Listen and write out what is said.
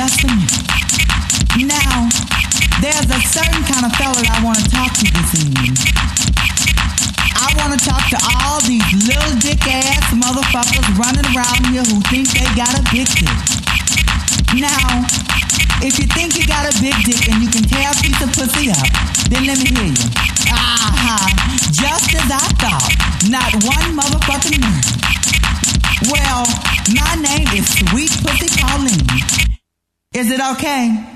Now, there's a certain kind of fella that I want to talk to this evening. I want to talk to all these little dick ass motherfuckers running around here who think they got a big dick. Now, if you think you got a big dick and you can tear a piece of pussy up, then let me hear you. Aha, just as I thought. Not one motherfucking word. Well, my name is Sweet Pussy Pauline. Is it okay?